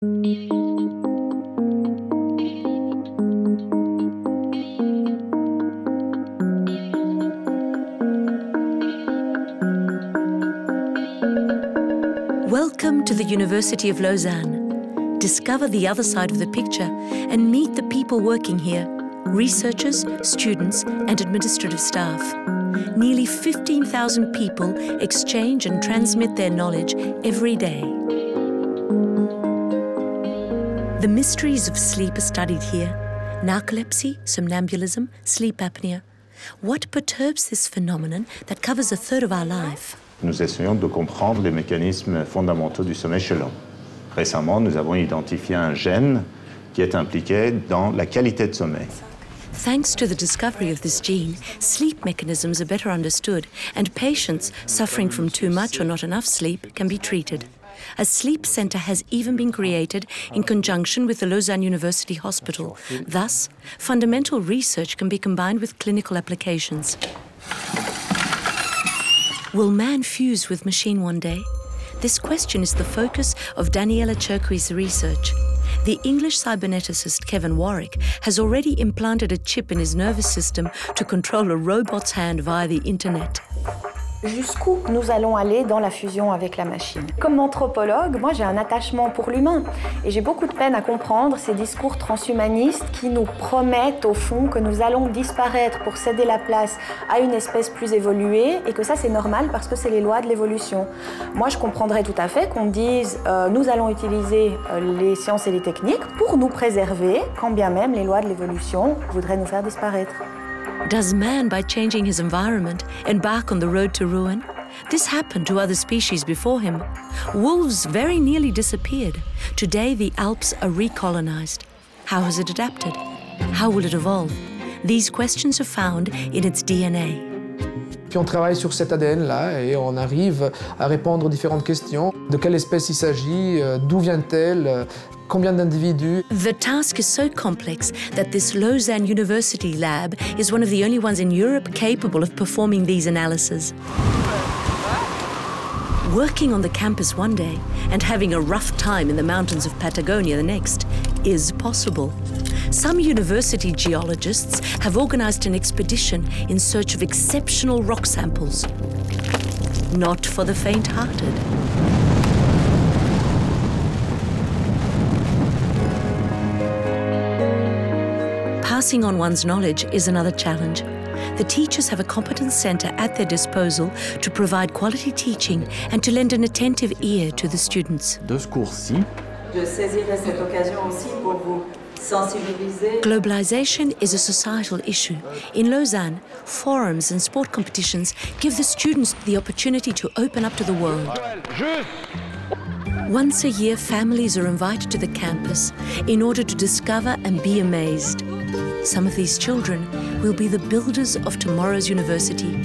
Welcome to the University of Lausanne. Discover the other side of the picture and meet the people working here researchers, students, and administrative staff. Nearly 15,000 people exchange and transmit their knowledge every day. The mysteries of sleep are studied here narcolepsy, somnambulism, sleep apnea. What perturbs this phenomenon that covers a third of our life? Nous essayons de comprendre les mécanismes fondamentaux du sommeil chez l'homme. Récemment, nous avons identifié un gène qui est impliqué dans la qualité de sommeil. Thanks to the discovery of this gene, sleep mechanisms are better understood, and patients suffering from too much or not enough sleep can be treated. A sleep center has even been created in conjunction with the Lausanne University Hospital. Thus, fundamental research can be combined with clinical applications. Will man fuse with machine one day? This question is the focus of Daniela Cerqui's research. The English cyberneticist Kevin Warwick has already implanted a chip in his nervous system to control a robot's hand via the internet. Jusqu'où nous allons aller dans la fusion avec la machine. Comme anthropologue, moi j'ai un attachement pour l'humain et j'ai beaucoup de peine à comprendre ces discours transhumanistes qui nous promettent au fond que nous allons disparaître pour céder la place à une espèce plus évoluée et que ça c'est normal parce que c'est les lois de l'évolution. Moi je comprendrais tout à fait qu'on dise euh, nous allons utiliser euh, les sciences et les techniques pour nous préserver quand bien même les lois de l'évolution voudraient nous faire disparaître. Does man, by changing his environment, embark on the road to ruin? This happened to other species before him. Wolves very nearly disappeared. Today, the Alps are recolonized. How has it adapted? How will it evolve? These questions are found in its DNA. Puis on travaille sur cet ADN-là et on arrive à répondre aux différentes questions. De quelle espèce il s'agit euh, D'où vient-elle Combien d'individus The task is so complex that this Lausanne University lab is one of the only ones in Europe capable of performing these analyses. Working on the campus one day and having a rough time in the mountains of Patagonia the next is possible. Some university geologists have organized an expedition in search of exceptional rock samples. Not for the faint hearted. Passing on one's knowledge is another challenge. The teachers have a competence centre at their disposal to provide quality teaching and to lend an attentive ear to the students. De ce cours-ci, Je saisirai cette occasion aussi pour vous. Globalization is a societal issue. In Lausanne, forums and sport competitions give the students the opportunity to open up to the world. Once a year, families are invited to the campus in order to discover and be amazed. Some of these children will be the builders of tomorrow's university.